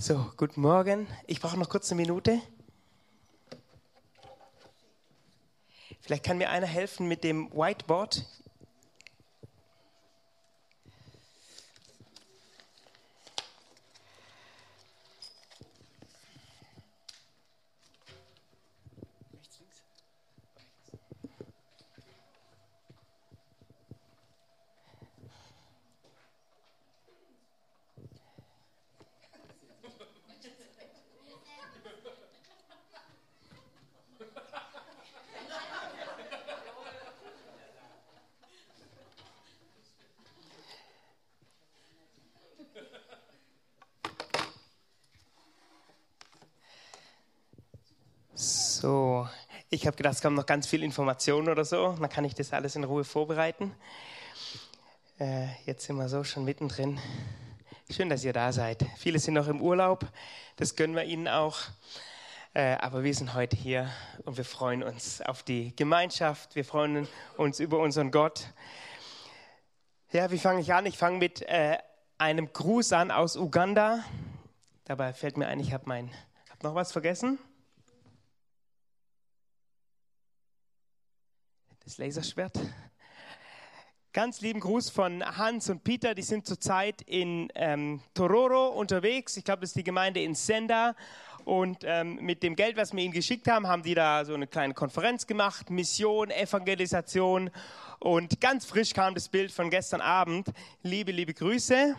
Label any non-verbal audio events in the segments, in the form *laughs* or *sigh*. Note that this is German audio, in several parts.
So, guten Morgen. Ich brauche noch kurz eine Minute. Vielleicht kann mir einer helfen mit dem Whiteboard. So, ich habe gedacht, es kommen noch ganz viel Informationen oder so. Dann kann ich das alles in Ruhe vorbereiten. Äh, jetzt sind wir so schon mittendrin. Schön, dass ihr da seid. Viele sind noch im Urlaub. Das gönnen wir ihnen auch. Äh, aber wir sind heute hier und wir freuen uns auf die Gemeinschaft. Wir freuen uns über unseren Gott. Ja, wie fange ich an? Ich fange mit äh, einem Gruß an aus Uganda. Dabei fällt mir ein, ich habe hab noch was vergessen. Das Laserschwert. Ganz lieben Gruß von Hans und Peter, die sind zurzeit in ähm, Tororo unterwegs. Ich glaube, das ist die Gemeinde in Senda. Und ähm, mit dem Geld, was wir ihnen geschickt haben, haben die da so eine kleine Konferenz gemacht, Mission, Evangelisation. Und ganz frisch kam das Bild von gestern Abend. Liebe, liebe Grüße.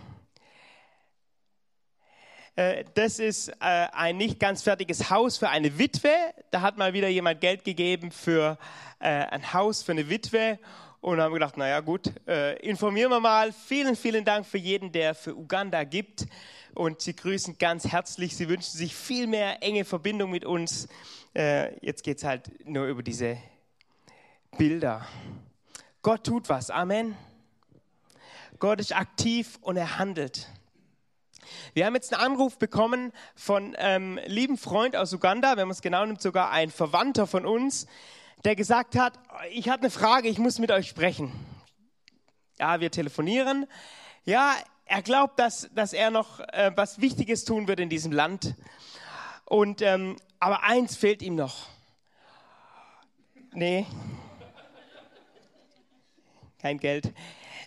Äh, das ist äh, ein nicht ganz fertiges Haus für eine Witwe. Da hat mal wieder jemand Geld gegeben für äh, ein Haus für eine Witwe und haben gedacht, naja gut, informieren wir mal. Vielen, vielen Dank für jeden, der für Uganda gibt. Und sie grüßen ganz herzlich. Sie wünschen sich viel mehr enge Verbindung mit uns. Jetzt geht es halt nur über diese Bilder. Gott tut was. Amen. Gott ist aktiv und er handelt. Wir haben jetzt einen Anruf bekommen von einem ähm, lieben Freund aus Uganda, wenn man es genau nimmt, sogar ein Verwandter von uns, der gesagt hat, ich habe eine Frage, ich muss mit euch sprechen. Ja, wir telefonieren. Ja, er glaubt, dass, dass er noch äh, was Wichtiges tun wird in diesem Land. Und, ähm, aber eins fehlt ihm noch. Nee. Kein Geld.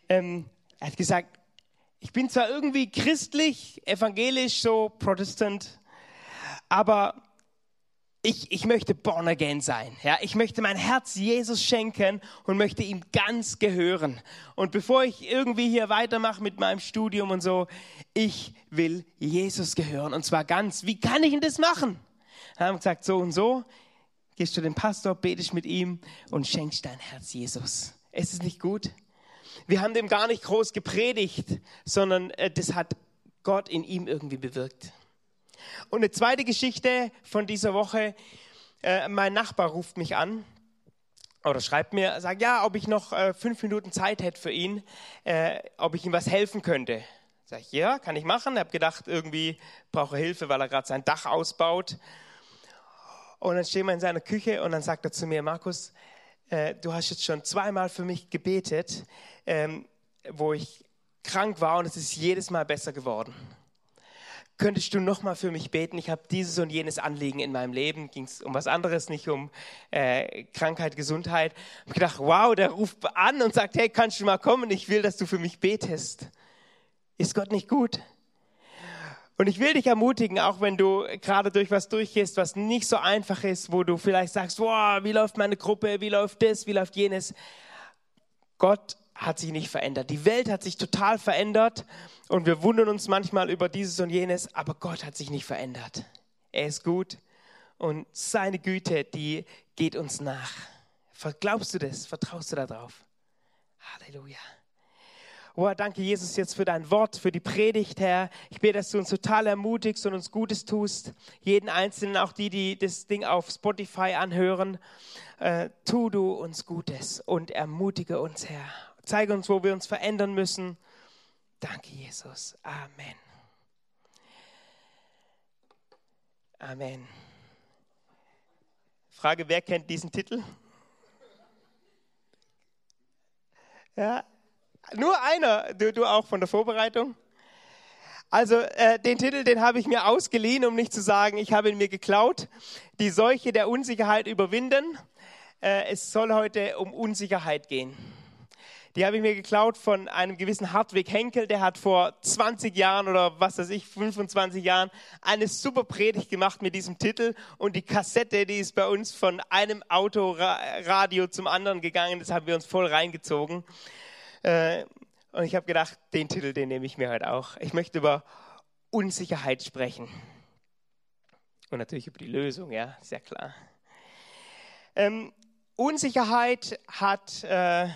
Ähm, er hat gesagt, ich bin zwar irgendwie christlich, evangelisch, so Protestant, aber ich, ich möchte born again sein. Ja, ich möchte mein Herz Jesus schenken und möchte ihm ganz gehören. Und bevor ich irgendwie hier weitermache mit meinem Studium und so, ich will Jesus gehören. Und zwar ganz. Wie kann ich denn das machen? Dann haben gesagt, so und so. Gehst du den Pastor, betest mit ihm und schenkst dein Herz Jesus. Ist es nicht gut? Wir haben dem gar nicht groß gepredigt, sondern äh, das hat Gott in ihm irgendwie bewirkt. Und eine zweite Geschichte von dieser Woche. Äh, mein Nachbar ruft mich an oder schreibt mir, sagt, ja, ob ich noch äh, fünf Minuten Zeit hätte für ihn, äh, ob ich ihm was helfen könnte. Sag ich, ja, kann ich machen. Ich habe gedacht, irgendwie brauche er Hilfe, weil er gerade sein Dach ausbaut. Und dann stehen wir in seiner Küche und dann sagt er zu mir, Markus, äh, du hast jetzt schon zweimal für mich gebetet, ähm, wo ich krank war und es ist jedes Mal besser geworden könntest du noch mal für mich beten? Ich habe dieses und jenes Anliegen in meinem Leben. Ging es um was anderes, nicht um äh, Krankheit, Gesundheit. Ich habe gedacht, wow, der ruft an und sagt, hey, kannst du mal kommen? Ich will, dass du für mich betest. Ist Gott nicht gut? Und ich will dich ermutigen, auch wenn du gerade durch was durchgehst, was nicht so einfach ist, wo du vielleicht sagst, wow, wie läuft meine Gruppe, wie läuft das, wie läuft jenes. Gott hat sich nicht verändert. Die Welt hat sich total verändert und wir wundern uns manchmal über dieses und jenes, aber Gott hat sich nicht verändert. Er ist gut und seine Güte, die geht uns nach. Glaubst du das? Vertraust du darauf? Halleluja. Oh, danke Jesus jetzt für dein Wort, für die Predigt, Herr. Ich bete, dass du uns total ermutigst und uns Gutes tust. Jeden Einzelnen, auch die, die das Ding auf Spotify anhören. Äh, tu du uns Gutes und ermutige uns, Herr. Zeige uns, wo wir uns verändern müssen. Danke, Jesus. Amen. Amen. Frage, wer kennt diesen Titel? Ja, nur einer, du, du auch von der Vorbereitung. Also äh, den Titel, den habe ich mir ausgeliehen, um nicht zu sagen, ich habe ihn mir geklaut. Die Seuche der Unsicherheit überwinden. Äh, es soll heute um Unsicherheit gehen. Die habe ich mir geklaut von einem gewissen Hartwig Henkel, der hat vor 20 Jahren oder was weiß ich, 25 Jahren eine super Predigt gemacht mit diesem Titel und die Kassette, die ist bei uns von einem Autoradio zum anderen gegangen, das haben wir uns voll reingezogen. Äh, und ich habe gedacht, den Titel, den nehme ich mir heute auch. Ich möchte über Unsicherheit sprechen. Und natürlich über die Lösung, ja, sehr klar. Ähm, Unsicherheit hat äh,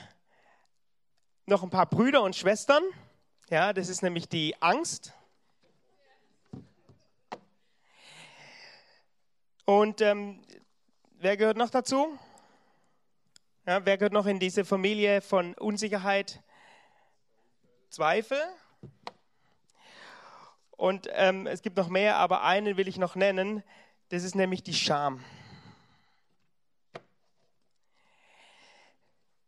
noch ein paar Brüder und Schwestern. Ja, das ist nämlich die Angst. Und ähm, wer gehört noch dazu? Ja, wer gehört noch in diese Familie von Unsicherheit? Zweifel. Und ähm, es gibt noch mehr, aber einen will ich noch nennen. Das ist nämlich die Scham.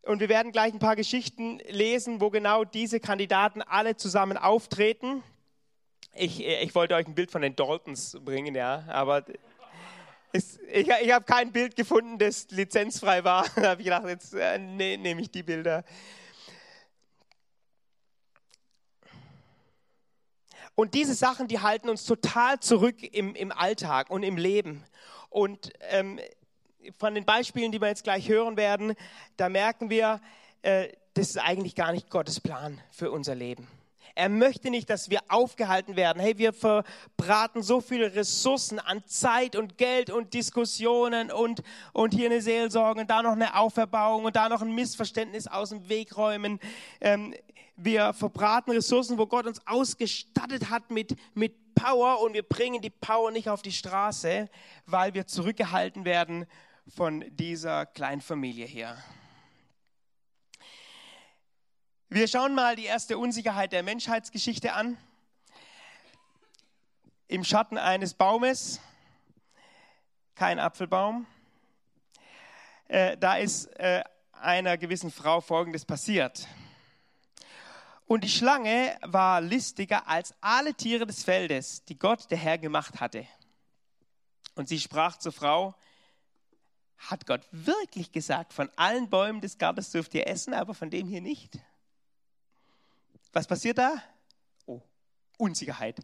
Und wir werden gleich ein paar Geschichten lesen, wo genau diese Kandidaten alle zusammen auftreten. Ich, ich wollte euch ein Bild von den Daltons bringen, ja, aber es, ich, ich habe kein Bild gefunden, das lizenzfrei war. *laughs* Da habe ich gedacht, jetzt äh, nee, nehme ich die Bilder. Und diese Sachen, die halten uns total zurück im, im Alltag und im Leben. Und ähm, von den Beispielen, die wir jetzt gleich hören werden, da merken wir, äh, das ist eigentlich gar nicht Gottes Plan für unser Leben. Er möchte nicht, dass wir aufgehalten werden. Hey, wir verbraten so viele Ressourcen an Zeit und Geld und Diskussionen und, und hier eine Seelsorge und da noch eine Auferbauung und da noch ein Missverständnis aus dem Weg räumen. Ähm, wir verbraten Ressourcen, wo Gott uns ausgestattet hat mit, mit Power und wir bringen die Power nicht auf die Straße, weil wir zurückgehalten werden von dieser kleinen Familie hier. Wir schauen mal die erste Unsicherheit der Menschheitsgeschichte an. Im Schatten eines Baumes, kein Apfelbaum, äh, da ist äh, einer gewissen Frau Folgendes passiert. Und die Schlange war listiger als alle Tiere des Feldes, die Gott der Herr gemacht hatte. Und sie sprach zur Frau, hat Gott wirklich gesagt, von allen Bäumen des Gartens dürft ihr essen, aber von dem hier nicht? Was passiert da? Oh, Unsicherheit.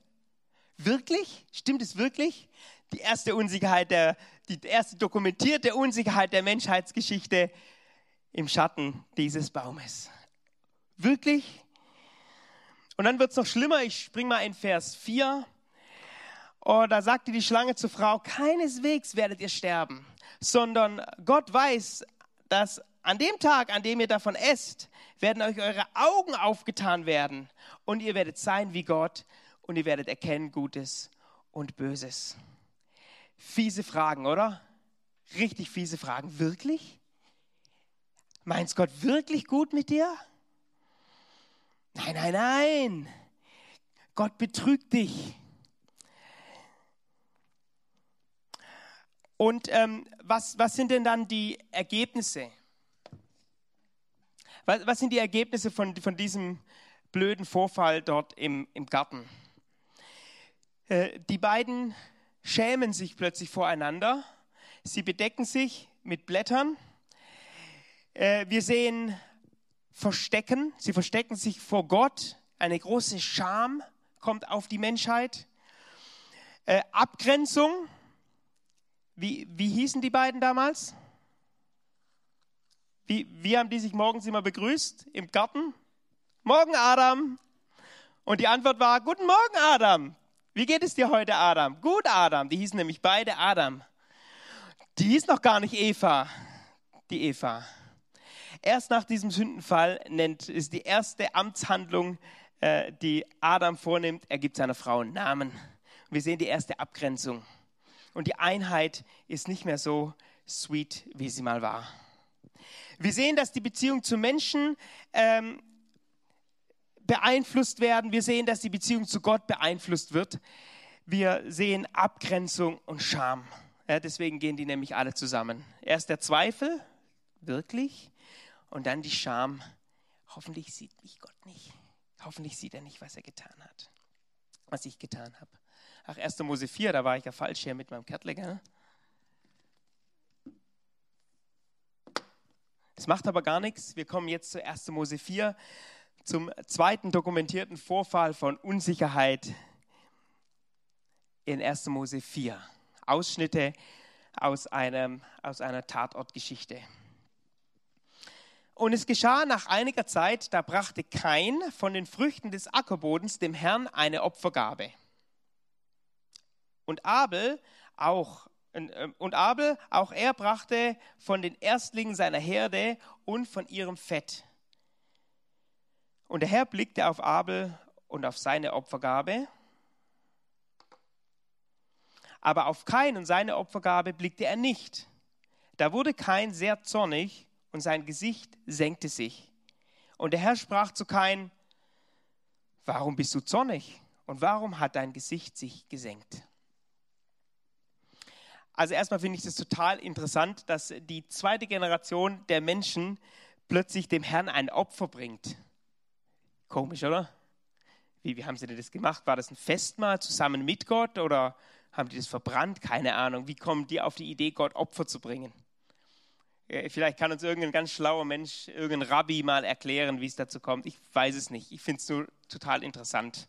Wirklich? Stimmt es wirklich? Die erste Unsicherheit, der, die erste dokumentierte Unsicherheit der Menschheitsgeschichte im Schatten dieses Baumes. Wirklich? Und dann wird es noch schlimmer. Ich springe mal in Vers 4. Oh, da sagte die Schlange zur Frau, keineswegs werdet ihr sterben sondern Gott weiß, dass an dem Tag, an dem ihr davon esst, werden euch eure Augen aufgetan werden und ihr werdet sein wie Gott und ihr werdet erkennen Gutes und Böses. Fiese Fragen, oder? Richtig fiese Fragen. Wirklich? Meinst Gott wirklich gut mit dir? Nein, nein, nein. Gott betrügt dich. Und ähm, was, was sind denn dann die Ergebnisse? Was, was sind die Ergebnisse von, von diesem blöden Vorfall dort im, im Garten? Äh, die beiden schämen sich plötzlich voreinander. Sie bedecken sich mit Blättern. Äh, wir sehen Verstecken. Sie verstecken sich vor Gott. Eine große Scham kommt auf die Menschheit. Äh, Abgrenzung. Wie, wie hießen die beiden damals? Wie, wie haben die sich morgens immer begrüßt? Im Garten? Morgen, Adam. Und die Antwort war, guten Morgen, Adam. Wie geht es dir heute, Adam? Gut, Adam. Die hießen nämlich beide Adam. Die hieß noch gar nicht Eva, die Eva. Erst nach diesem Sündenfall nennt, ist die erste Amtshandlung, äh, die Adam vornimmt, er gibt seiner Frau einen Namen. Wir sehen die erste Abgrenzung und die Einheit ist nicht mehr so sweet, wie sie mal war. Wir sehen, dass die Beziehung zu Menschen ähm, beeinflusst werden. Wir sehen, dass die Beziehung zu Gott beeinflusst wird. Wir sehen Abgrenzung und Scham. Ja, deswegen gehen die nämlich alle zusammen. Erst der Zweifel, wirklich, und dann die Scham. Hoffentlich sieht mich Gott nicht. Hoffentlich sieht er nicht, was er getan hat. was ich getan habe. Ach, 1. Mose 4, da war ich ja falsch hier mit meinem Kettler. Das macht aber gar nichts. Wir kommen jetzt zu 1. Mose 4, zum zweiten dokumentierten Vorfall von Unsicherheit in 1. Mose 4. Ausschnitte aus, einem, aus einer Tatortgeschichte. Und es geschah nach einiger Zeit, da brachte Kain von den Früchten des Ackerbodens dem Herrn eine Opfergabe. Und Abel auch und Abel, auch er brachte von den Erstlingen seiner Herde und von ihrem Fett. Und der Herr blickte auf Abel und auf seine Opfergabe, aber auf Kain und seine Opfergabe blickte er nicht. Da wurde Kain sehr zornig und sein Gesicht senkte sich. Und der Herr sprach zu Kain, warum bist du zornig und warum hat dein Gesicht sich gesenkt? Also erstmal finde ich es total interessant, dass die zweite Generation der Menschen plötzlich dem Herrn ein Opfer bringt. Komisch, oder? Wie, wie haben sie denn das gemacht? War das ein Festmahl zusammen mit Gott oder haben die das verbrannt? Keine Ahnung. Wie kommen die auf die Idee, Gott Opfer zu bringen? Vielleicht kann uns irgendein ganz schlauer Mensch, irgendein Rabbi mal erklären, wie es dazu kommt. Ich weiß es nicht. Ich finde es nur total interessant.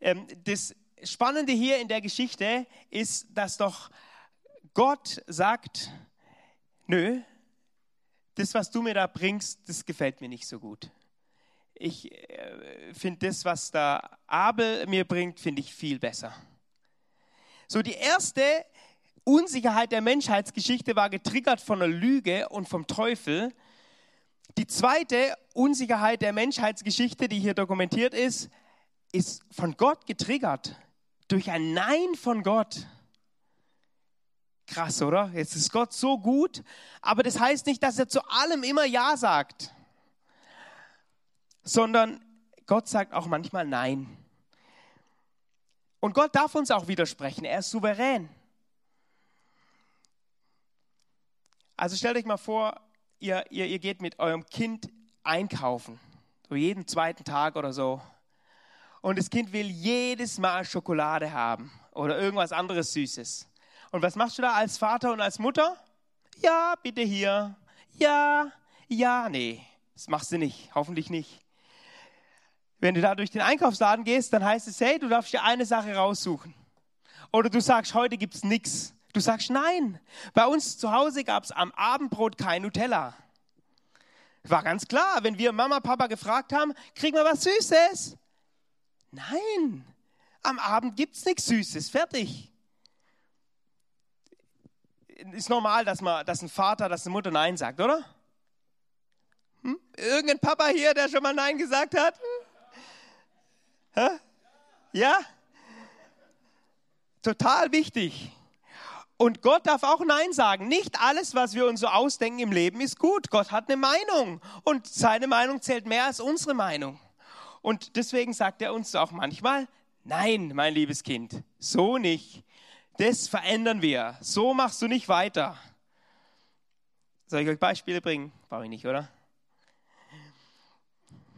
Ähm, das Spannende hier in der Geschichte ist, dass doch Gott sagt, nö, das, was du mir da bringst, das gefällt mir nicht so gut. Ich äh, finde das, was da Abel mir bringt, finde ich viel besser. So, die erste Unsicherheit der Menschheitsgeschichte war getriggert von einer Lüge und vom Teufel. Die zweite Unsicherheit der Menschheitsgeschichte, die hier dokumentiert ist, ist von Gott getriggert durch ein Nein von Gott. Krass, oder? Jetzt ist Gott so gut, aber das heißt nicht, dass er zu allem immer Ja sagt, sondern Gott sagt auch manchmal Nein. Und Gott darf uns auch widersprechen, er ist souverän. Also stellt euch mal vor, ihr, ihr, ihr geht mit eurem Kind einkaufen, so jeden zweiten Tag oder so und das Kind will jedes Mal Schokolade haben oder irgendwas anderes Süßes. Und was machst du da als Vater und als Mutter? Ja, bitte hier. Ja, ja, nee, das machst du nicht, hoffentlich nicht. Wenn du da durch den Einkaufsladen gehst, dann heißt es, hey, du darfst dir eine Sache raussuchen. Oder du sagst, heute gibt es nichts. Du sagst, nein, bei uns zu Hause gab es am Abendbrot kein Nutella. War ganz klar, wenn wir Mama, Papa gefragt haben, kriegen wir was Süßes? Nein, am Abend gibt es nichts Süßes, fertig. Ist normal, dass, man, dass ein Vater, dass eine Mutter Nein sagt, oder? Hm? Irgendein Papa hier, der schon mal Nein gesagt hat? Hä? Ja? Total wichtig. Und Gott darf auch Nein sagen. Nicht alles, was wir uns so ausdenken im Leben, ist gut. Gott hat eine Meinung und seine Meinung zählt mehr als unsere Meinung. Und deswegen sagt er uns auch manchmal, nein, mein liebes Kind, so nicht. Das verändern wir. So machst du nicht weiter. Soll ich euch Beispiele bringen? Brauche ich nicht, oder?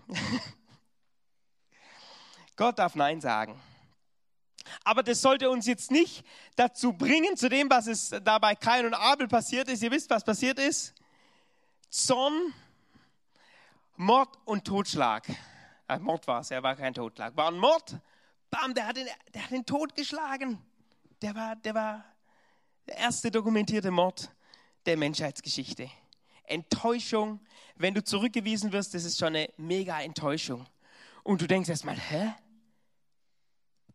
*laughs* Gott darf Nein sagen. Aber das sollte uns jetzt nicht dazu bringen, zu dem, was es da bei Kain und Abel passiert ist. Ihr wisst, was passiert ist? Zorn, Mord und Totschlag. Ein Mord war es, er war kein Totschlag. War ein Mord. Bam, der hat ihn, der hat ihn totgeschlagen. Der war, der war der erste dokumentierte Mord der Menschheitsgeschichte. Enttäuschung, wenn du zurückgewiesen wirst, das ist schon eine mega Enttäuschung. Und du denkst erstmal, hä?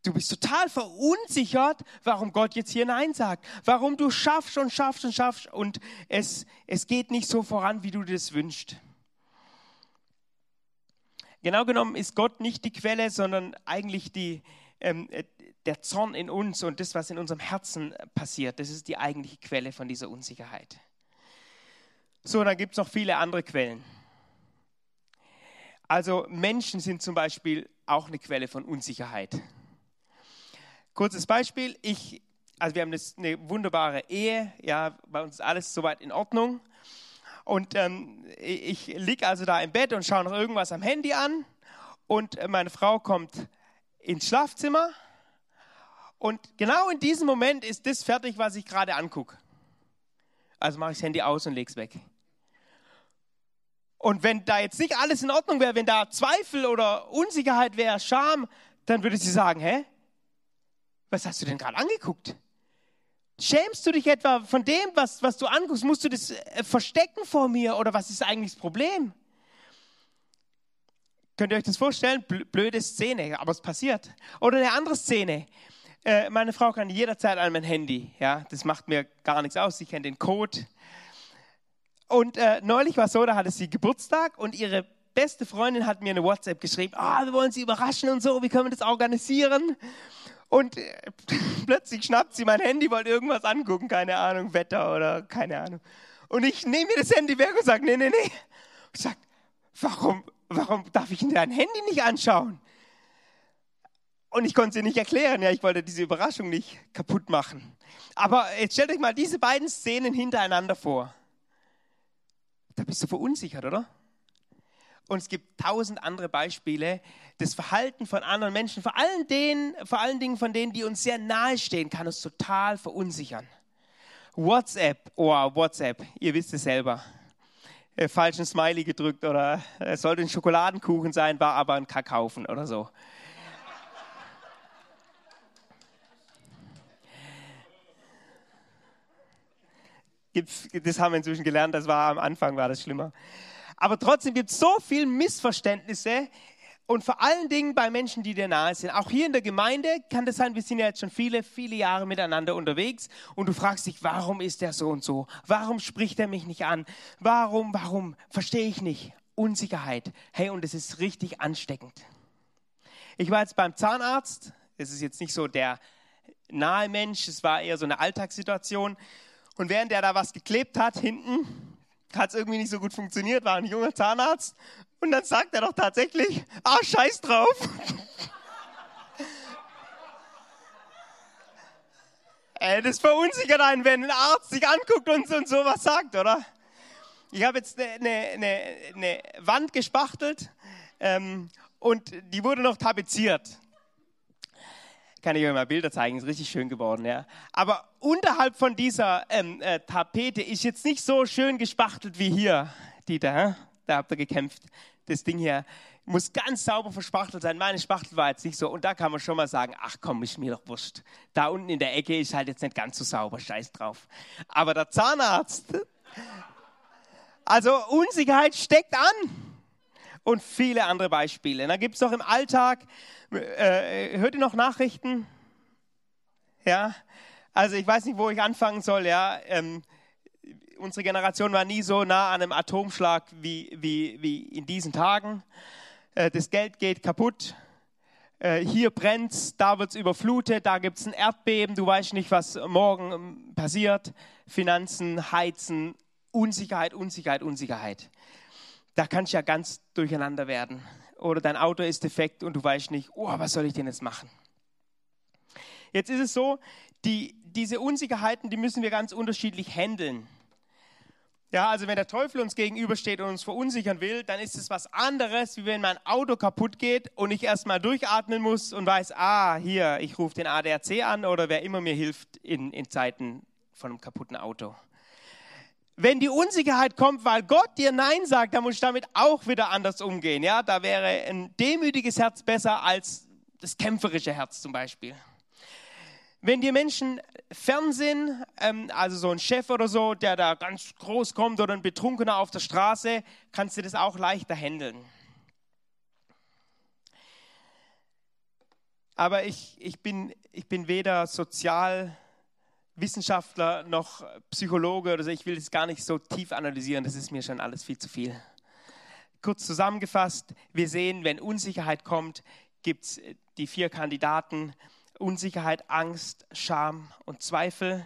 Du bist total verunsichert, warum Gott jetzt hier Nein sagt. Warum du schaffst und schaffst und schaffst und es, es geht nicht so voran, wie du dir das wünschst. Genau genommen ist Gott nicht die Quelle, sondern eigentlich die, ähm, äh, der Zorn in uns und das, was in unserem Herzen passiert. Das ist die eigentliche Quelle von dieser Unsicherheit. So, dann gibt es noch viele andere Quellen. Also Menschen sind zum Beispiel auch eine Quelle von Unsicherheit. Kurzes Beispiel, ich, also wir haben eine wunderbare Ehe, ja, bei uns ist alles soweit in Ordnung. Und ähm, ich liege also da im Bett und schaue noch irgendwas am Handy an und meine Frau kommt ins Schlafzimmer und genau in diesem Moment ist das fertig, was ich gerade angucke. Also mache ich das Handy aus und lege es weg. Und wenn da jetzt nicht alles in Ordnung wäre, wenn da Zweifel oder Unsicherheit wäre, Scham, dann würde sie sagen, hä? Was hast du denn gerade angeguckt? Schämst du dich etwa von dem, was, was du anguckst? Musst du das äh, verstecken vor mir oder was ist eigentlich das Problem? Könnt ihr euch das vorstellen? Blöde Szene, aber es passiert. Oder eine andere Szene. Äh, meine Frau kann jederzeit an mein Handy. Ja, das macht mir gar nichts aus. Sie kennt den Code. Und äh, neulich war es so, da hatte sie Geburtstag und ihre beste Freundin hat mir eine WhatsApp geschrieben. Ah, oh, wir wollen sie überraschen und so. Wie können wir das organisieren? Und äh, *laughs* plötzlich schnappt sie mein Handy, wollte irgendwas angucken, keine Ahnung, Wetter oder keine Ahnung. Und ich nehme mir das Handy weg und sage, nee, nee, nee. Ich sage, warum, warum darf ich dein Handy nicht anschauen? Und ich konnte sie nicht erklären, ja, ich wollte diese Überraschung nicht kaputt machen. Aber jetzt stellt euch mal diese beiden Szenen hintereinander vor. Da bist du verunsichert, oder? Und es gibt tausend andere Beispiele. Das Verhalten von anderen Menschen, vor allen, denen, vor allen Dingen von denen, die uns sehr nahe stehen, kann uns total verunsichern. WhatsApp, oh, WhatsApp, ihr wisst es selber äh, falschen Smiley gedrückt oder es sollte ein Schokoladenkuchen sein, war aber ein Kakaufen oder so. Das haben wir inzwischen gelernt, das war am Anfang, war das schlimmer. Aber trotzdem gibt es so viele Missverständnisse und vor allen Dingen bei Menschen, die dir nahe sind. Auch hier in der Gemeinde kann das sein, wir sind ja jetzt schon viele, viele Jahre miteinander unterwegs und du fragst dich, warum ist der so und so? Warum spricht er mich nicht an? Warum, warum? Verstehe ich nicht. Unsicherheit. Hey, und es ist richtig ansteckend. Ich war jetzt beim Zahnarzt. Es ist jetzt nicht so der nahe Mensch, es war eher so eine Alltagssituation. Und während der da was geklebt hat, hinten, hat es irgendwie nicht so gut funktioniert, war ein junger Zahnarzt. Und dann sagt er doch tatsächlich, ah, scheiß drauf. *laughs* Ey, das verunsichert einen, wenn ein Arzt sich anguckt und, und sowas sagt, oder? Ich habe jetzt eine, eine, eine, Wand gespachtelt ähm, und die wurde noch tapeziert. Kann ich euch mal Bilder zeigen, ist richtig schön geworden, ja. Aber unterhalb von dieser ähm, äh, Tapete ist jetzt nicht so schön gespachtelt wie hier, Dieter. Da habt ihr gekämpft das Ding hier muss ganz sauber verspachtelt sein. Meine Spachtel war jetzt nicht so. Und da kann man schon mal sagen, ach komm, ist mir doch wurscht. Da unten in der Ecke ist halt jetzt nicht ganz so sauber, scheiß drauf. Aber der Zahnarzt, also Unsicherheit steckt an. Und viele andere Beispiele. Da gibt es noch im Alltag, äh, hört ihr noch Nachrichten? Ja, also ich weiß nicht, wo ich anfangen soll. Ja, ähm, unsere Generation war nie so nah an einem Atomschlag wie, wie, wie in diesen Tagen. Äh, das Geld geht kaputt. Äh, hier brennt da wird es überflutet, da gibt es ein Erdbeben, du weißt nicht, was morgen ähm, passiert. Finanzen, Heizen, Unsicherheit, Unsicherheit, Unsicherheit. Da kannst du ja ganz durcheinander werden. Oder dein Auto ist defekt und du weißt nicht, oh, was soll ich denn jetzt machen? Jetzt ist es so, die, diese Unsicherheiten, die müssen wir ganz unterschiedlich handeln. Ja, also wenn der Teufel uns gegenübersteht und uns verunsichern will, dann ist es was anderes, wie wenn mein Auto kaputt geht und ich erstmal durchatmen muss und weiß, ah, hier, ich rufe den ADAC an oder wer immer mir hilft in, in Zeiten von einem kaputten Auto. Wenn die Unsicherheit kommt, weil Gott dir Nein sagt, dann muss ich damit auch wieder anders umgehen. Ja, da wäre ein demütiges Herz besser als das kämpferische Herz zum Beispiel. Wenn dir Menschen fern sind, ähm, also so ein Chef oder so, der da ganz groß kommt oder ein Betrunkener auf der Straße, kannst du das auch leichter handeln. Aber ich, ich, bin, ich bin weder Sozialwissenschaftler noch Psychologe oder so. Ich will das gar nicht so tief analysieren. Das ist mir schon alles viel zu viel. Kurz zusammengefasst, wir sehen, wenn Unsicherheit kommt, gibt es die vier Kandidaten Unsicherheit, Angst, Scham und Zweifel.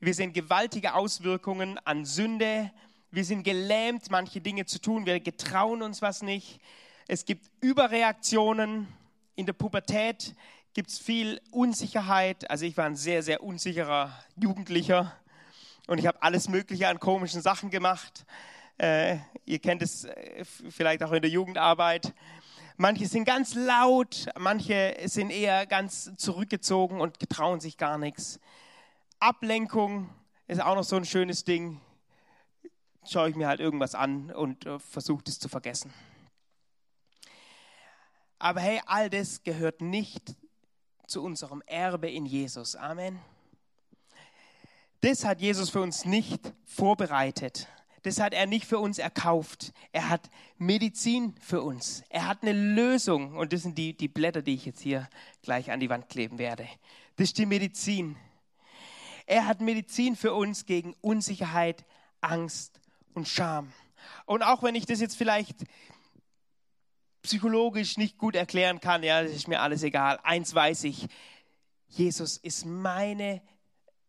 Wir sehen gewaltige Auswirkungen an Sünde. Wir sind gelähmt, manche Dinge zu tun. Wir getrauen uns was nicht. Es gibt Überreaktionen. In der Pubertät gibt es viel Unsicherheit. Also ich war ein sehr, sehr unsicherer Jugendlicher und ich habe alles Mögliche an komischen Sachen gemacht. Äh, ihr kennt es äh, vielleicht auch in der Jugendarbeit Manche sind ganz laut, manche sind eher ganz zurückgezogen und getrauen sich gar nichts. Ablenkung ist auch noch so ein schönes Ding. Schaue ich mir halt irgendwas an und äh, versuche es zu vergessen. Aber hey, all das gehört nicht zu unserem Erbe in Jesus. Amen. Das hat Jesus für uns nicht vorbereitet. Das hat er nicht für uns erkauft. Er hat Medizin für uns. Er hat eine Lösung. Und das sind die, die Blätter, die ich jetzt hier gleich an die Wand kleben werde. Das ist die Medizin. Er hat Medizin für uns gegen Unsicherheit, Angst und Scham. Und auch wenn ich das jetzt vielleicht psychologisch nicht gut erklären kann, ja, das ist mir alles egal. Eins weiß ich, Jesus ist meine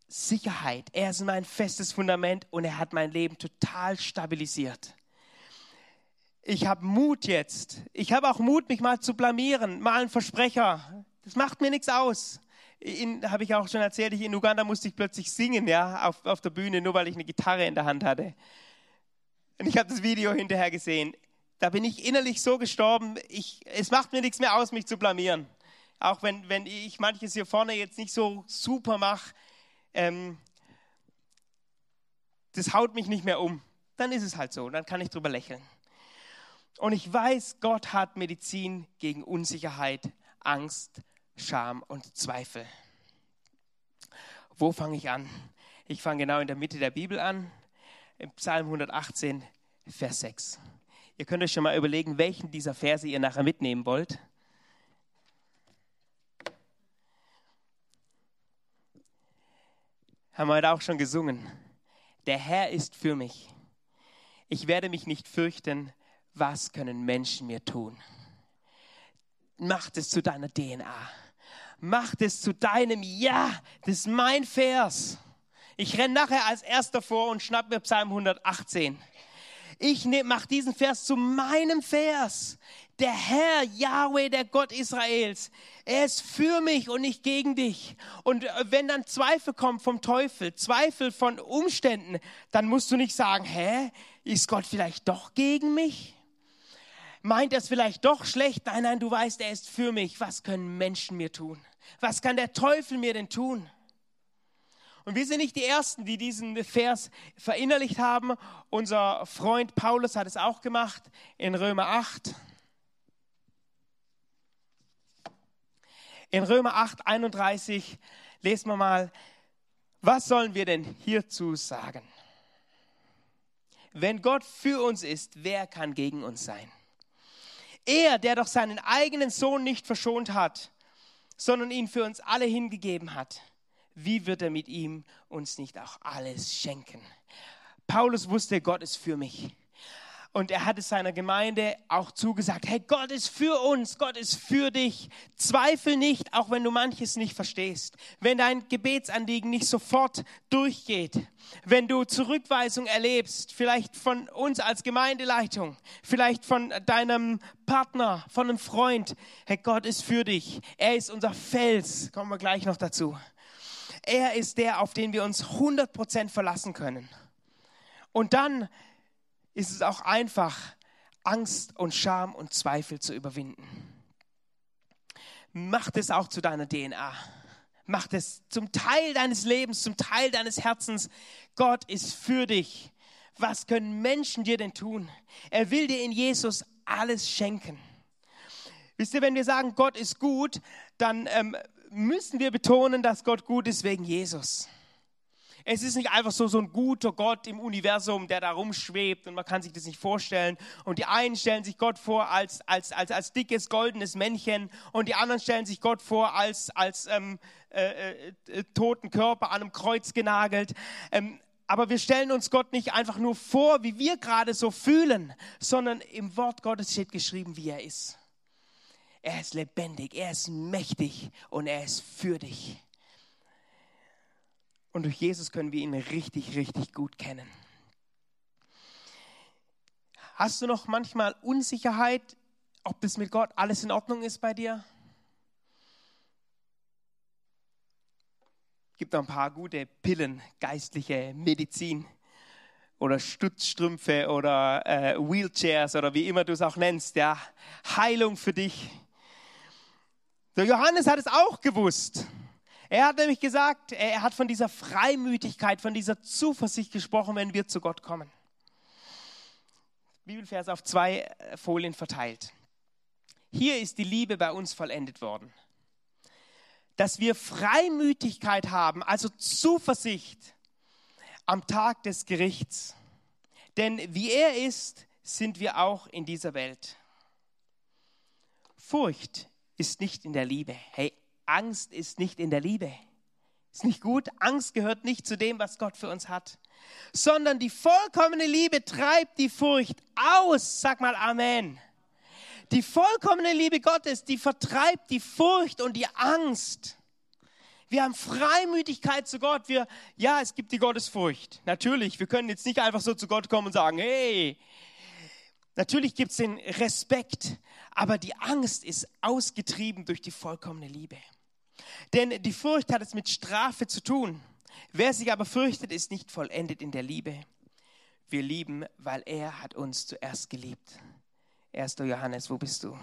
Sicherheit. Er ist mein festes Fundament und er hat mein Leben total stabilisiert. Ich habe Mut jetzt. Ich habe auch Mut, mich mal zu blamieren, mal ein Versprecher. Das macht mir nichts aus. Habe ich auch schon erzählt, ich, in Uganda musste ich plötzlich singen, ja, auf, auf der Bühne, nur weil ich eine Gitarre in der Hand hatte. Und ich habe das Video hinterher gesehen da bin ich innerlich so gestorben, ich, es macht mir nichts mehr aus, mich zu blamieren. Auch wenn, wenn ich manches hier vorne jetzt nicht so super mache, ähm, das haut mich nicht mehr um. Dann ist es halt so, dann kann ich drüber lächeln. Und ich weiß, Gott hat Medizin gegen Unsicherheit, Angst, Scham und Zweifel. Wo fange ich an? Ich fange genau in der Mitte der Bibel an, im Psalm 118, Vers 6. Ihr könnt euch schon mal überlegen, welchen dieser Verse ihr nachher mitnehmen wollt. Haben wir heute auch schon gesungen. Der Herr ist für mich. Ich werde mich nicht fürchten. Was können Menschen mir tun? Macht es zu deiner DNA. Macht es zu deinem Ja. Das ist mein Vers. Ich renne nachher als erster vor und schnapp mir Psalm 118. Ich mache diesen Vers zu meinem Vers. Der Herr, Yahweh, der Gott Israels, er ist für mich und nicht gegen dich. Und äh, wenn dann Zweifel kommt vom Teufel, Zweifel von Umständen, dann musst du nicht sagen, hä, ist Gott vielleicht doch gegen mich? Meint er es vielleicht doch schlecht? Nein, nein, du weißt, er ist für mich. Was können Menschen mir tun? Was kann der Teufel mir denn tun? Und wir sind nicht die Ersten, die diesen Vers verinnerlicht haben. Unser Freund Paulus hat es auch gemacht in Römer 8. In Römer 8, 31 lesen wir mal, was sollen wir denn hierzu sagen? Wenn Gott für uns ist, wer kann gegen uns sein? Er, der doch seinen eigenen Sohn nicht verschont hat, sondern ihn für uns alle hingegeben hat wie wird er mit ihm uns nicht auch alles schenken? Paulus wusste, Gott ist für mich. Und er hat es seiner Gemeinde auch zugesagt, hey, Gott ist für uns, Gott ist für dich. Zweifel nicht, auch wenn du manches nicht verstehst. Wenn dein Gebetsanliegen nicht sofort durchgeht. Wenn du Zurückweisung erlebst, vielleicht von uns als Gemeindeleitung, vielleicht von deinem Partner, von einem Freund. Hey, Gott ist für dich. Er ist unser Fels. Kommen wir gleich noch dazu. Er ist der, auf den wir uns 100% verlassen können. Und dann ist es auch einfach, Angst und Scham und Zweifel zu überwinden. Mach das auch zu deiner DNA. Mach das zum Teil deines Lebens, zum Teil deines Herzens. Gott ist für dich. Was können Menschen dir denn tun? Er will dir in Jesus alles schenken. Wisst ihr, wenn wir sagen, Gott ist gut, dann ähm, müssen wir betonen, dass Gott gut ist wegen Jesus. Es ist nicht einfach so, so ein guter Gott im Universum, der da rumschwebt und man kann sich das nicht vorstellen. Und die einen stellen sich Gott vor als, als, als, als dickes, goldenes Männchen und die anderen stellen sich Gott vor als, als ähm, äh, äh, toten Körper an einem Kreuz genagelt. Ähm, aber wir stellen uns Gott nicht einfach nur vor, wie wir gerade so fühlen, sondern im Wort Gottes steht geschrieben, wie er ist. Er ist lebendig, er ist mächtig und er ist für dich. Und durch Jesus können wir ihn richtig, richtig gut kennen. Hast du noch manchmal Unsicherheit, ob das mit Gott alles in Ordnung ist bei dir? Gibt ein paar gute Pillen, geistliche Medizin, oder Stutzstrümpfe oder äh, Wheelchairs oder wie immer du es auch nennst, ja, Heilung für dich. Der Johannes hat es auch gewusst. Er hat nämlich gesagt, er hat von dieser Freimütigkeit, von dieser Zuversicht gesprochen, wenn wir zu Gott kommen. Bibelvers auf zwei äh, Folien verteilt. Hier ist die Liebe bei uns vollendet worden. Dass wir Freimütigkeit haben, also Zuversicht am Tag des Gerichts. Denn wie er ist, sind wir auch in dieser Welt. Furcht ist nicht in der Liebe. Hey, Angst ist nicht in der Liebe. Ist nicht gut? Angst gehört nicht zu dem, was Gott für uns hat. Sondern die vollkommene Liebe treibt die Furcht aus. Sag mal Amen. Die vollkommene Liebe Gottes, die vertreibt die Furcht und die Angst. Wir haben Freimütigkeit zu Gott. Wir, ja, es gibt die Gottesfurcht. Natürlich, wir können jetzt nicht einfach so zu Gott kommen und sagen, hey, natürlich gibt es den Respekt, aber die Angst ist ausgetrieben durch die vollkommene Liebe. Denn die Furcht hat es mit Strafe zu tun. Wer sich aber fürchtet, ist nicht vollendet in der Liebe. Wir lieben, weil er hat uns zuerst geliebt. Erster Johannes, wo bist du?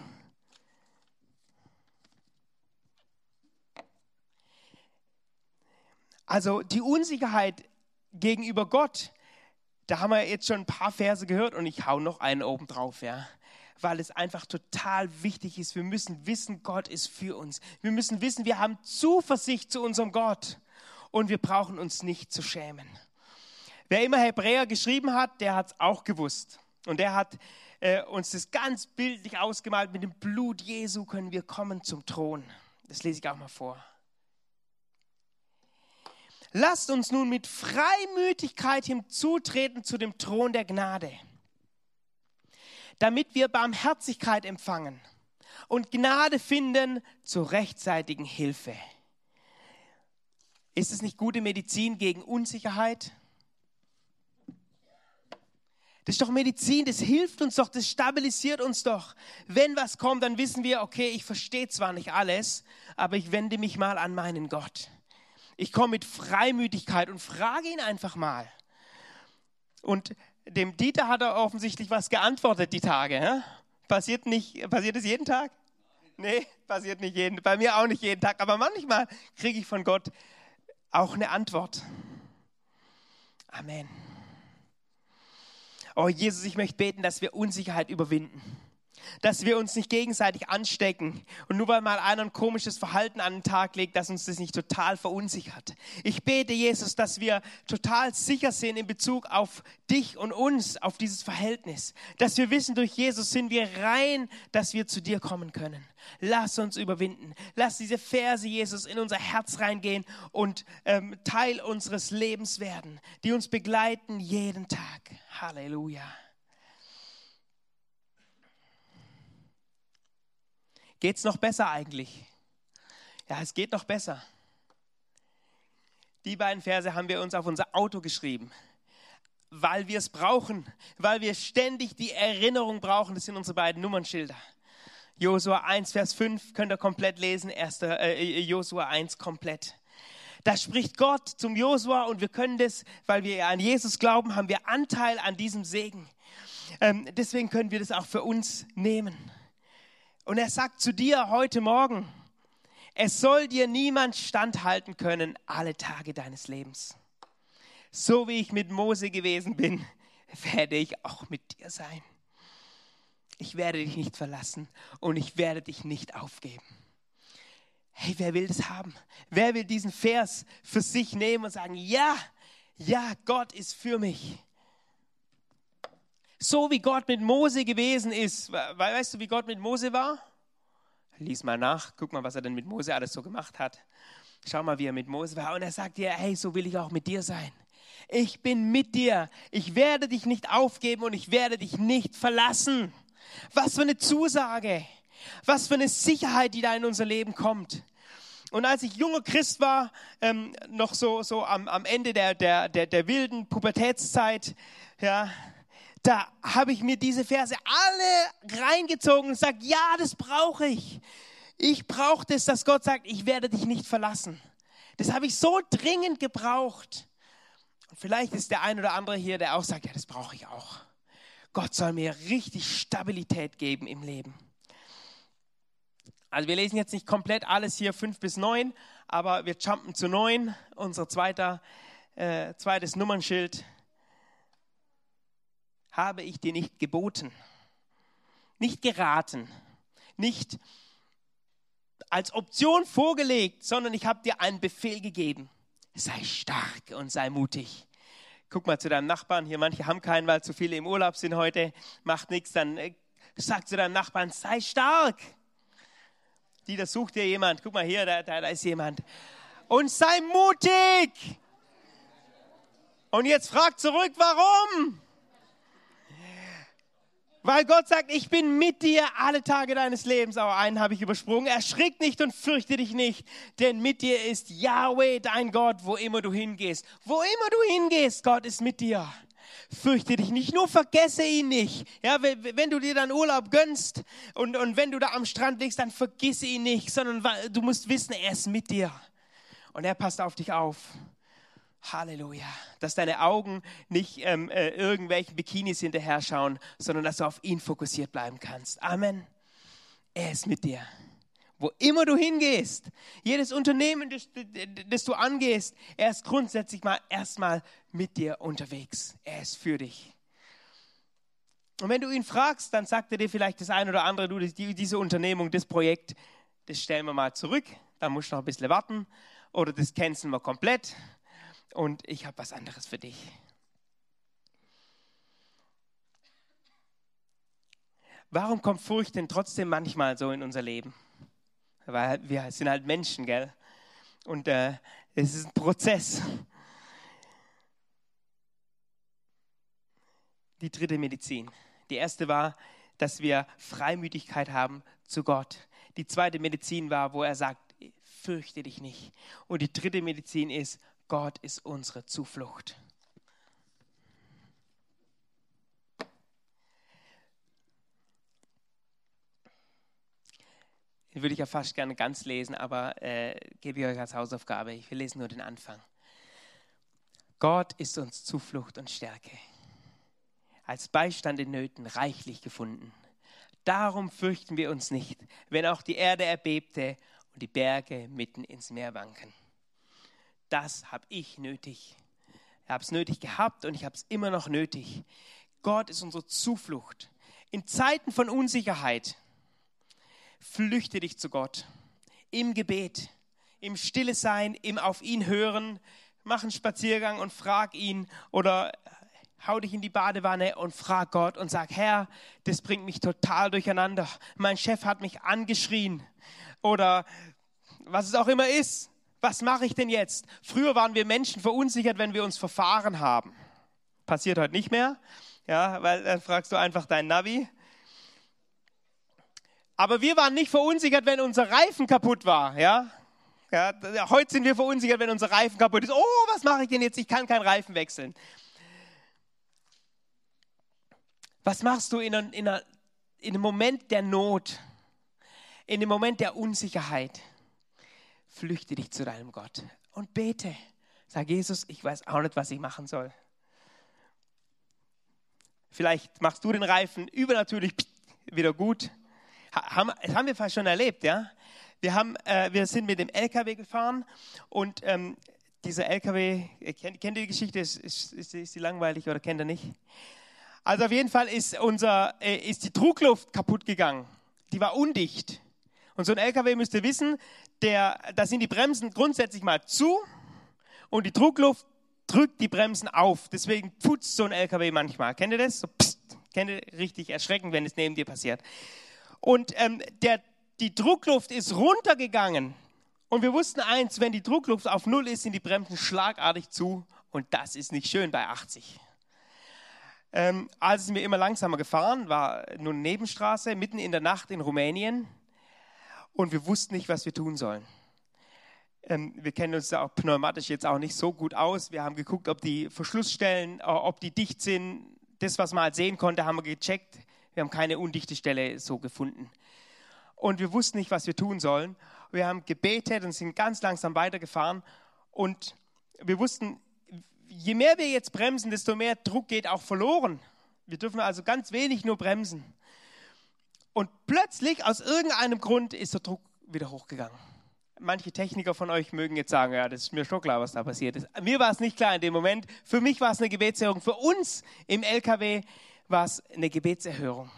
Also die Unsicherheit gegenüber Gott, da haben wir jetzt schon ein paar Verse gehört und ich hau noch einen oben drauf, ja. Weil es einfach total wichtig ist. Wir müssen wissen, Gott ist für uns. Wir müssen wissen, wir haben Zuversicht zu unserem Gott und wir brauchen uns nicht zu schämen. Wer immer Hebräer geschrieben hat, der hat es auch gewusst. Und der hat äh, uns das ganz bildlich ausgemalt. Mit dem Blut Jesu können wir kommen zum Thron. Das lese ich auch mal vor. Lasst uns nun mit Freimütigkeit hinzutreten zu dem Thron der Gnade, damit wir Barmherzigkeit empfangen und Gnade finden zur rechtzeitigen Hilfe. Ist es nicht gute Medizin gegen Unsicherheit? Das ist doch Medizin, das hilft uns doch, das stabilisiert uns doch. Wenn was kommt, dann wissen wir, okay, ich verstehe zwar nicht alles, aber ich wende mich mal an meinen Gott. Ich komme mit Freimütigkeit und frage ihn einfach mal. Und dem Dieter hat er offensichtlich was geantwortet die Tage. Hä? Passiert, nicht, passiert es jeden Tag? Nee, passiert nicht jeden, bei mir auch nicht jeden Tag, aber manchmal kriege ich von Gott auch eine Antwort. Amen. Oh Jesus, ich möchte beten, dass wir Unsicherheit überwinden dass wir uns nicht gegenseitig anstecken und nur weil mal einer ein komisches Verhalten an den Tag legt, dass uns das nicht total verunsichert. Ich bete, Jesus, dass wir total sicher sind in Bezug auf dich und uns, auf dieses Verhältnis. Dass wir wissen, durch Jesus sind wir rein, dass wir zu dir kommen können. Lass uns überwinden. Lass diese Verse, Jesus, in unser Herz reingehen und ähm, Teil unseres Lebens werden, die uns begleiten jeden Tag. Halleluja. Geht es noch besser eigentlich? Ja, es geht noch besser. Die beiden Verse haben wir uns auf unser Auto geschrieben, weil wir es brauchen, weil wir ständig die Erinnerung brauchen. Das sind unsere beiden Nummernschilder. Josua 1, Vers 5 könnt ihr komplett lesen, erster, äh, Josua 1 komplett. Da spricht Gott zum Josua und wir können das, weil wir an Jesus glauben, haben wir Anteil an diesem Segen. Ähm, deswegen können wir das auch für uns nehmen. Und er sagt zu dir heute Morgen, es soll dir niemand standhalten können alle Tage deines Lebens. So wie ich mit Mose gewesen bin, *laughs* werde ich auch mit dir sein. Ich werde dich nicht verlassen und ich werde dich nicht aufgeben. Hey, wer will das haben? Wer will diesen Vers für sich nehmen und sagen, ja, ja, Gott ist für mich. So wie Gott mit Mose gewesen ist. Weißt du, wie Gott mit Mose war? Lies mal nach, guck mal, was er denn mit Mose alles so gemacht hat. Schau mal, wie er mit Mose war. Und er sagt dir, hey, so will ich auch mit dir sein. Ich bin mit dir. Ich werde dich nicht aufgeben und ich werde dich nicht verlassen. Was für eine Zusage. Was für eine Sicherheit, die da in unser Leben kommt. Und als ich junger Christ war, ähm, noch so, so am, am Ende der, der, der, der wilden Pubertätszeit, ja, da habe ich mir diese Verse alle reingezogen und sage, ja, das brauche ich. Ich brauche das, dass Gott sagt, ich werde dich nicht verlassen. Das habe ich so dringend gebraucht. Und vielleicht ist der ein oder andere hier, der auch sagt, ja, das brauche ich auch. Gott soll mir richtig Stabilität geben im Leben. Also wir lesen jetzt nicht komplett alles hier 5 bis 9, aber wir jumpen zu 9, unser zweiter, äh, zweites Nummernschild. Habe ich dir nicht geboten, nicht geraten, nicht als Option vorgelegt, sondern ich habe dir einen Befehl gegeben. Sei stark und sei mutig. Guck mal zu deinem Nachbarn, hier manche haben keinen, weil zu viele im Urlaub sind heute, macht nichts, dann äh, sag zu deinem Nachbarn, sei stark. Die, da sucht dir jemand, guck mal hier, da, da, da ist jemand. Und sei mutig. Und jetzt frag zurück, warum? Weil Gott sagt, ich bin mit dir alle Tage deines Lebens. Aber einen habe ich übersprungen. Erschrick nicht und fürchte dich nicht, denn mit dir ist Yahweh, dein Gott, wo immer du hingehst. Wo immer du hingehst, Gott ist mit dir. Fürchte dich nicht, nur vergesse ihn nicht. Ja, wenn du dir dann Urlaub gönnst und, und wenn du da am Strand liegst, dann vergisse ihn nicht, sondern du musst wissen, er ist mit dir. Und er passt auf dich auf. Halleluja. Dass deine Augen nicht ähm, äh, irgendwelchen Bikinis hinterher schauen, sondern dass du auf ihn fokussiert bleiben kannst. Amen. Er ist mit dir. Wo immer du hingehst, jedes Unternehmen, das, das du angehst, er ist grundsätzlich mal erstmal mit dir unterwegs. Er ist für dich. Und wenn du ihn fragst, dann sagt er dir vielleicht das eine oder andere, du, diese Unternehmung, das Projekt, das stellen wir mal zurück, da musst du noch ein bisschen warten oder das canceln wir komplett und ich habe was anderes für dich. Warum kommt Furcht denn trotzdem manchmal so in unser Leben? Weil wir sind halt Menschen, gell? Und äh, es ist ein Prozess. Die dritte Medizin. Die erste war, dass wir Freimütigkeit haben zu Gott. Die zweite Medizin war, wo er sagt, fürchte dich nicht. Und die dritte Medizin ist, Gott ist unsere Zuflucht. Den würde ich ja fast gerne ganz lesen, aber äh, gebe ich euch als Hausaufgabe. Ich will lesen nur den Anfang. Gott ist uns Zuflucht und Stärke, als Beistand in Nöten reichlich gefunden. Darum fürchten wir uns nicht, wenn auch die Erde erbebte und die Berge mitten ins Meer wanken das habe ich nötig. Ich habe es nötig gehabt und ich habe es immer noch nötig. Gott ist unsere Zuflucht. In Zeiten von Unsicherheit flüchte dich zu Gott. Im Gebet, im Stille sein, im auf ihn hören. Mach einen Spaziergang und frag ihn oder hau dich in die Badewanne und frag Gott und sag, Herr, das bringt mich total durcheinander. Mein Chef hat mich angeschrien oder was es auch immer ist was mache ich denn jetzt? Früher waren wir Menschen verunsichert, wenn wir uns verfahren haben. Passiert heute nicht mehr, ja, weil dann fragst du einfach deinen Navi. Aber wir waren nicht verunsichert, wenn unser Reifen kaputt war, ja. ja heute sind wir verunsichert, wenn unser Reifen kaputt ist. Oh, was mache ich denn jetzt? Ich kann keinen Reifen wechseln. Was machst du in, in, in einem Moment der Not, in dem Moment der Unsicherheit? Flüchte dich zu deinem Gott und bete. Sag Jesus, ich weiß auch nicht, was ich machen soll. Vielleicht machst du den Reifen übernatürlich wieder gut. das haben wir fast schon erlebt, ja. Wir, haben, äh, wir sind mit dem LKW gefahren und ähm, dieser LKW, kennt, kennt ihr die Geschichte? Ist, ist, ist, ist die langweilig oder kennt ihr nicht? Also auf jeden Fall ist, unser, äh, ist die Trugluft kaputt gegangen. Die war undicht. Und so ein LKW müsst ihr wissen, der, da sind die Bremsen grundsätzlich mal zu und die Druckluft drückt die Bremsen auf. Deswegen putzt so ein LKW manchmal. Kennt ihr das? So, pst, kennt ihr richtig erschreckend, wenn es neben dir passiert. Und ähm, der, die Druckluft ist runtergegangen. Und wir wussten eins, wenn die Druckluft auf Null ist, sind die Bremsen schlagartig zu. Und das ist nicht schön bei 80. Ähm, also sind wir immer langsamer gefahren, war nur eine Nebenstraße, mitten in der Nacht in Rumänien und wir wussten nicht, was wir tun sollen. Ähm, wir kennen uns da auch pneumatisch jetzt auch nicht so gut aus. Wir haben geguckt, ob die Verschlussstellen, äh, ob die dicht sind. Das, was man halt sehen konnte, haben wir gecheckt. Wir haben keine undichte Stelle so gefunden. Und wir wussten nicht, was wir tun sollen. Wir haben gebetet und sind ganz langsam weitergefahren. Und wir wussten, je mehr wir jetzt bremsen, desto mehr Druck geht auch verloren. Wir dürfen also ganz wenig nur bremsen. Und plötzlich, aus irgendeinem Grund, ist der Druck wieder hochgegangen. Manche Techniker von euch mögen jetzt sagen, ja, das ist mir schon klar, was da passiert ist. Mir war es nicht klar in dem Moment. Für mich war es eine Gebetserhörung. Für uns im LKW war es eine Gebetserhörung.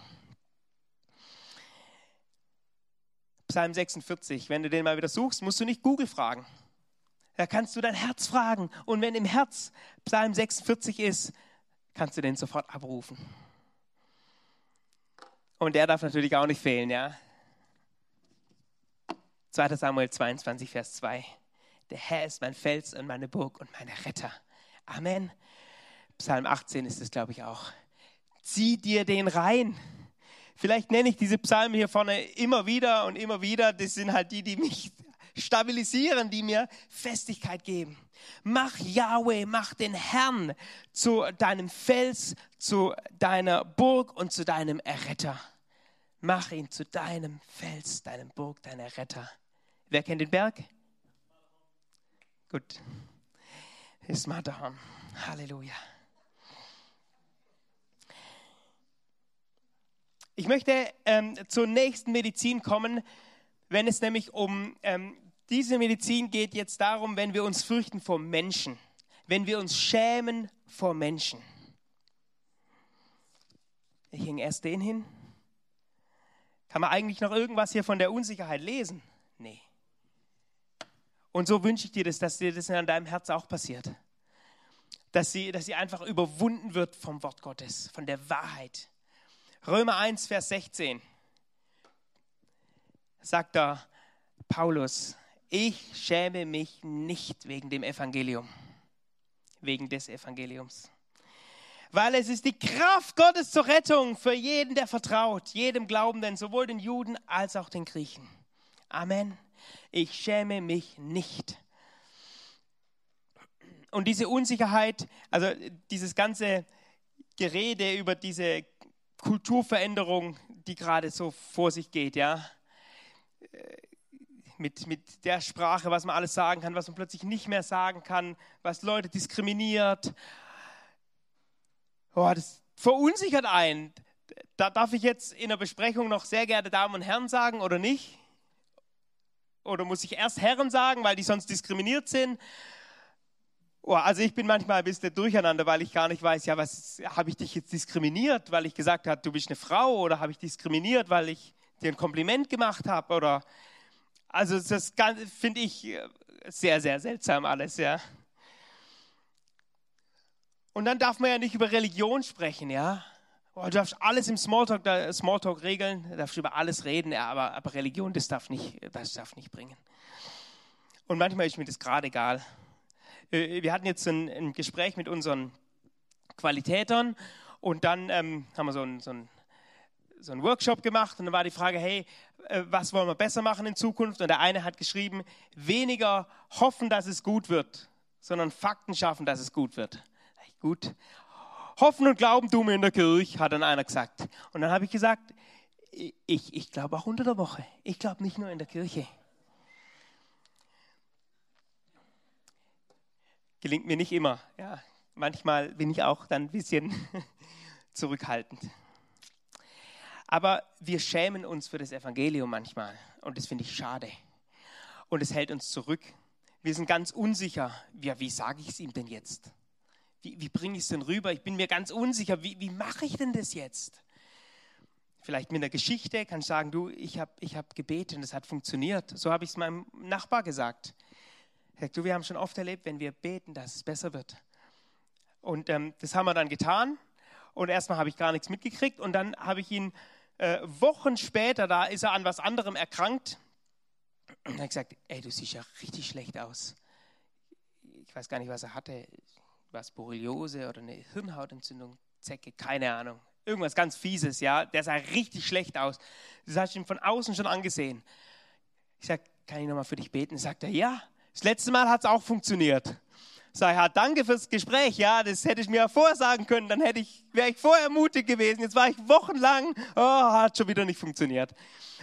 Psalm 46, wenn du den mal wieder suchst, musst du nicht Google fragen. Da kannst du dein Herz fragen. Und wenn im Herz Psalm 46 ist, kannst du den sofort abrufen. Und der darf natürlich auch nicht fehlen, ja. 2. Samuel 22, Vers 2. Der Herr ist mein Fels und meine Burg und meine Retter. Amen. Psalm 18 ist es, glaube ich, auch. Zieh dir den rein. Vielleicht nenne ich diese Psalmen hier vorne immer wieder und immer wieder. Das sind halt die, die mich stabilisieren, die mir Festigkeit geben. Mach Yahweh, mach den Herrn zu deinem Fels, zu deiner Burg und zu deinem Erretter. Mach ihn zu deinem Fels, deinem Burg, deiner Retter. Wer kennt den Berg? Gut. Ist Matterhorn. Halleluja. Ich möchte ähm, zur nächsten Medizin kommen, wenn es nämlich um ähm, diese Medizin geht jetzt darum, wenn wir uns fürchten vor Menschen, wenn wir uns schämen vor Menschen. Ich hänge erst den hin. Kann man eigentlich noch irgendwas hier von der Unsicherheit lesen? Nee. Und so wünsche ich dir das, dass dir das in deinem Herz auch passiert. Dass sie, dass sie einfach überwunden wird vom Wort Gottes, von der Wahrheit. Römer 1, Vers 16 sagt da Paulus, ich schäme mich nicht wegen dem Evangelium, wegen des Evangeliums. Weil es ist die Kraft Gottes zur Rettung für jeden, der vertraut, jedem Glaubenden, sowohl den Juden als auch den Griechen. Amen. Ich schäme mich nicht. Und diese Unsicherheit, also dieses ganze Gerede über diese Kulturveränderung, die gerade so vor sich geht, ja. Mit, mit der Sprache, was man alles sagen kann, was man plötzlich nicht mehr sagen kann, was Leute diskriminiert. Oh, das verunsichert einen. Da darf ich jetzt in der Besprechung noch sehr geehrte Damen und Herren sagen oder nicht? Oder muss ich erst Herren sagen, weil die sonst diskriminiert sind? Oh, also ich bin manchmal ein bisschen durcheinander, weil ich gar nicht weiß, ja, was habe ich dich jetzt diskriminiert, weil ich gesagt habe, du bist eine Frau oder habe ich diskriminiert, weil ich dir ein Kompliment gemacht habe oder also das finde ich äh, sehr sehr seltsam alles, ja. Und dann darf man ja nicht über Religion sprechen, ja. Oh, du darfst alles im Smalltalk, Smalltalk regeln, du darfst über alles reden, ja, aber, aber Religion, das darf nicht, das darf nicht bringen. Und manchmal ist mir das gerade egal. Äh, wir hatten jetzt ein, ein Gespräch mit unseren Qualitätern und dann ähm, haben wir so einen so so ein Workshop gemacht und dann war die Frage, hey, was wollen wir besser machen in Zukunft? Und der eine hat geschrieben, weniger hoffen, dass es gut wird, sondern Fakten schaffen, dass es gut wird. Gut. Hoffen und Glauben tun wir in der Kirche, hat dann einer gesagt. Und dann habe ich gesagt, ich, ich glaube auch unter der Woche. Ich glaube nicht nur in der Kirche. Gelingt mir nicht immer. Ja, manchmal bin ich auch dann ein bisschen *laughs* zurückhaltend. Aber wir schämen uns für das Evangelium manchmal. Und das finde ich schade. Und es hält uns zurück. Wir sind ganz unsicher. Ja, wie sage ich es ihm denn jetzt? Wie, wie bringe ich es denn rüber? Ich bin mir ganz unsicher. Wie, wie mache ich denn das jetzt? Vielleicht mit einer Geschichte kann ich sagen, du, ich habe ich hab gebetet und es hat funktioniert. So habe ich es meinem Nachbar gesagt. Sagt, du, wir haben schon oft erlebt, wenn wir beten, dass es besser wird. Und ähm, das haben wir dann getan. Und erstmal habe ich gar nichts mitgekriegt. Und dann habe ich ihn äh, Wochen später, da ist er an was anderem erkrankt. Und er hat gesagt, ey, du siehst ja richtig schlecht aus. Ich weiß gar nicht, was er hatte. Was Borreliose oder eine Hirnhautentzündung, Zecke, keine Ahnung. Irgendwas ganz Fieses, ja. Der sah richtig schlecht aus. Das hast du ihm von außen schon angesehen. Ich sage, kann ich nochmal für dich beten? Sagt er, ja. Das letzte Mal hat es auch funktioniert. Sag ja, danke fürs Gespräch. Ja, das hätte ich mir ja vorher sagen können. Dann hätte ich, wäre ich vorher mutig gewesen. Jetzt war ich wochenlang, oh, hat schon wieder nicht funktioniert.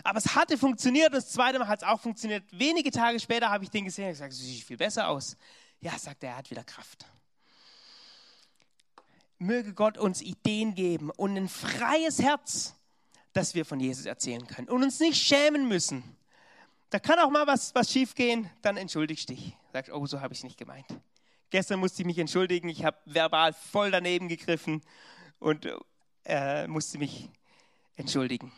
Aber es hatte funktioniert und das zweite Mal hat es auch funktioniert. Wenige Tage später habe ich den gesehen und gesagt, du siehst viel besser aus. Ja, sagt er, er hat wieder Kraft. möge Gott uns Ideen geben und ein freies Herz, dass wir von Jesus erzählen können und uns nicht schämen müssen. Da kann auch mal was, was schief gehen, dann entschuldigst dich. Sagst, oh, so habe ich es nicht gemeint. Gestern musste ich mich entschuldigen, ich habe verbal voll daneben gegriffen und äh, musste mich entschuldigen.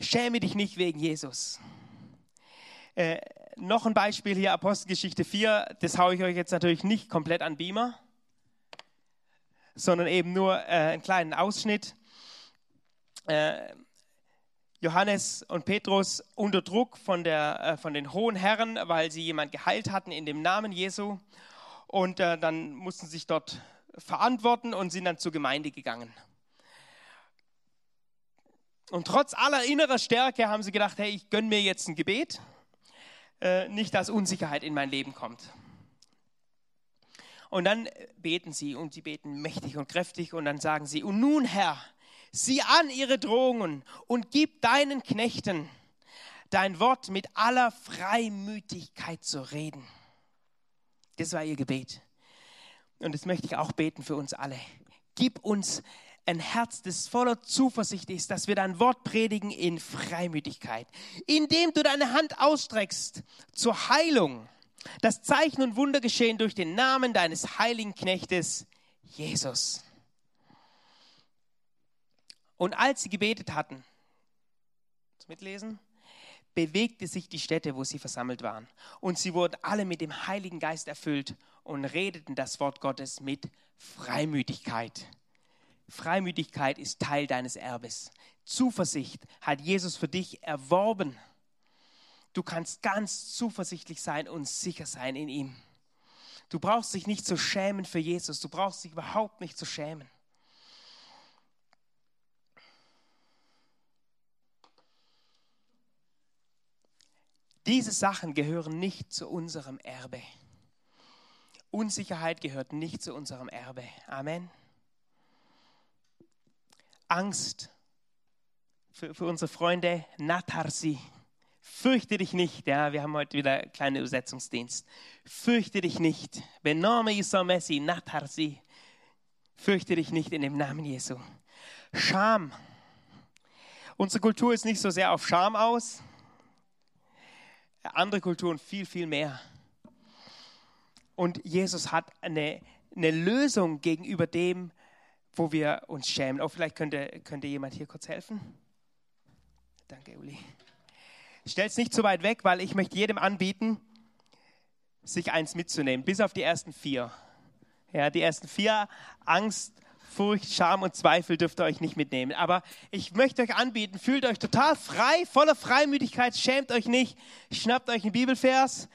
Schäme dich nicht wegen Jesus. Äh, noch ein Beispiel hier, Apostelgeschichte 4, das haue ich euch jetzt natürlich nicht komplett an Beamer, sondern eben nur äh, einen kleinen Ausschnitt. Äh, Johannes und Petrus unter Druck von, der, äh, von den hohen Herren, weil sie jemand geheilt hatten in dem Namen Jesu. Und äh, dann mussten sie sich dort verantworten und sind dann zur Gemeinde gegangen. Und trotz aller innerer Stärke haben sie gedacht, hey, ich gönne mir jetzt ein Gebet, äh, nicht dass Unsicherheit in mein Leben kommt. Und dann beten sie und sie beten mächtig und kräftig und dann sagen sie, und nun Herr, sieh an ihre Drohungen und gib deinen Knechten dein Wort mit aller Freimütigkeit zu reden. Das war ihr Gebet. Und das möchte ich auch beten für uns alle. Gib uns ein Herz, das voller Zuversicht ist, dass wir dein Wort predigen in Freimütigkeit. Indem du deine Hand ausstreckst zur Heilung, das Zeichen und Wunder geschehen durch den Namen deines heiligen Knechtes Jesus. Und als sie gebetet hatten, mitlesen, bewegte sich die Stätte, wo sie versammelt waren. Und sie wurden alle mit dem Heiligen Geist erfüllt und redeten das Wort Gottes mit Freimütigkeit. Freimütigkeit ist Teil deines Erbes. Zuversicht hat Jesus für dich erworben. Du kannst ganz zuversichtlich sein und sicher sein in ihm. Du brauchst dich nicht zu schämen für Jesus. Du brauchst dich überhaupt nicht zu schämen. Diese Sachen gehören nicht zu unserem Erbe. Unsicherheit gehört nicht zu unserem Erbe. Amen. Angst für, für unsere Freunde Natarsi. Fürchte dich nicht. Ja, wir haben heute wieder einen kleinen Übersetzungsdienst. Fürchte dich nicht. Benome Isomesi Natarsi. Fürchte dich nicht in dem Namen Jesu. Scham. Unsere Kultur ist nicht so sehr auf Scham aus andere Kulturen viel, viel mehr. Und Jesus hat eine, eine Lösung gegenüber dem, wo wir uns schämen. Oh, vielleicht könnte, könnte jemand hier kurz helfen. Danke, Uli. Stell es nicht zu weit weg, weil ich möchte jedem anbieten, sich eins mitzunehmen, bis auf die ersten vier. Ja, die ersten vier, Angst, Furcht, Scham und Zweifel dürft ihr euch nicht mitnehmen. Aber ich möchte euch anbieten, fühlt euch total frei, voller Freimütigkeit, schämt euch nicht, schnappt euch einen Bibelvers,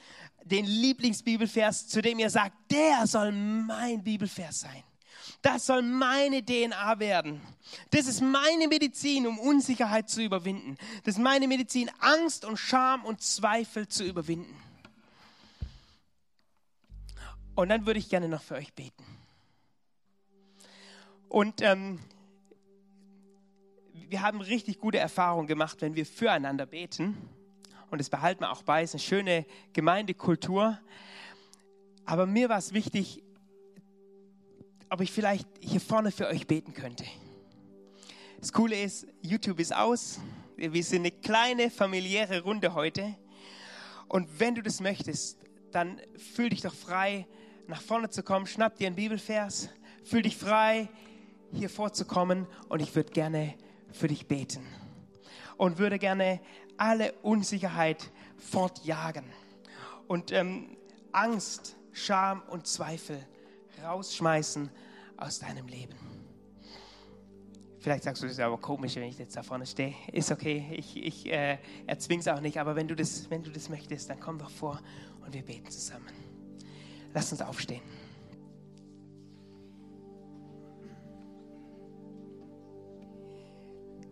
den Lieblingsbibelvers, zu dem ihr sagt, der soll mein Bibelvers sein. Das soll meine DNA werden. Das ist meine Medizin, um Unsicherheit zu überwinden. Das ist meine Medizin, Angst und Scham und Zweifel zu überwinden. Und dann würde ich gerne noch für euch beten. Und ähm, wir haben richtig gute Erfahrungen gemacht, wenn wir füreinander beten. Und das behalten wir auch bei, es ist eine schöne Gemeindekultur. Aber mir war es wichtig, ob ich vielleicht hier vorne für euch beten könnte. Das Coole ist, YouTube ist aus. Wir sind eine kleine familiäre Runde heute. Und wenn du das möchtest, dann fühl dich doch frei, nach vorne zu kommen. Schnapp dir einen Bibelvers. Fühl dich frei, hier vorzukommen und ich würde gerne für dich beten und würde gerne alle Unsicherheit fortjagen und ähm, Angst, Scham und Zweifel rausschmeißen aus deinem Leben. Vielleicht sagst du, das ist aber komisch, wenn ich jetzt da vorne stehe. Ist okay, ich, ich äh, erzwing's auch nicht, aber wenn du, das, wenn du das möchtest, dann komm doch vor und wir beten zusammen. Lass uns aufstehen.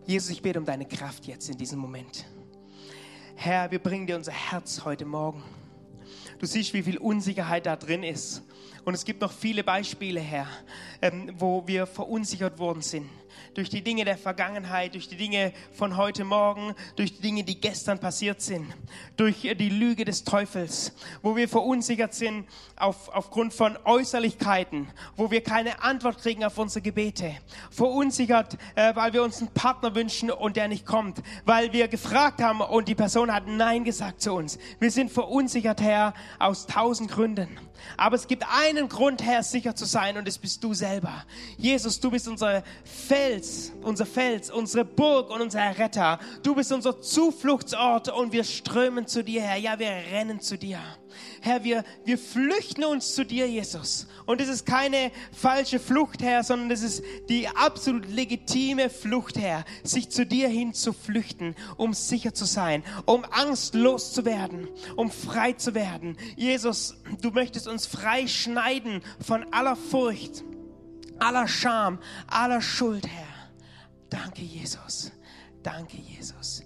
Jesus, ich bete um deine Kraft jetzt in diesem Moment. Herr, wir bringen dir unser Herz heute Morgen. Du siehst, wie viel Unsicherheit da drin ist. Und es gibt noch viele Beispiele, Herr, ähm, wo wir verunsichert worden sind durch die Dinge der Vergangenheit, durch die Dinge von heute Morgen, durch die Dinge, die gestern passiert sind, durch die Lüge des Teufels, wo wir verunsichert sind auf, aufgrund von Äußerlichkeiten, wo wir keine Antwort kriegen auf unsere Gebete, verunsichert, äh, weil wir uns einen Partner wünschen und der nicht kommt, weil wir gefragt haben und die Person hat Nein gesagt zu uns. Wir sind verunsichert, Herr, aus tausend Gründen. Aber es gibt einen Grund, Herr, sicher zu sein und es bist du selber. Jesus, du bist unser Fels, unser Fels, unsere Burg und unser Retter. Du bist unser Zufluchtsort und wir strömen zu dir, Herr. Ja, wir rennen zu dir. Herr, wir, wir flüchten uns zu dir, Jesus. Und es ist keine falsche Flucht, Herr, sondern es ist die absolut legitime Flucht, Herr, sich zu dir hin zu flüchten, um sicher zu sein, um angstlos zu werden, um frei zu werden. Jesus, du möchtest uns frei schneiden von aller Furcht, aller Scham, aller Schuld, Herr. Danke, Jesus. Danke, Jesus.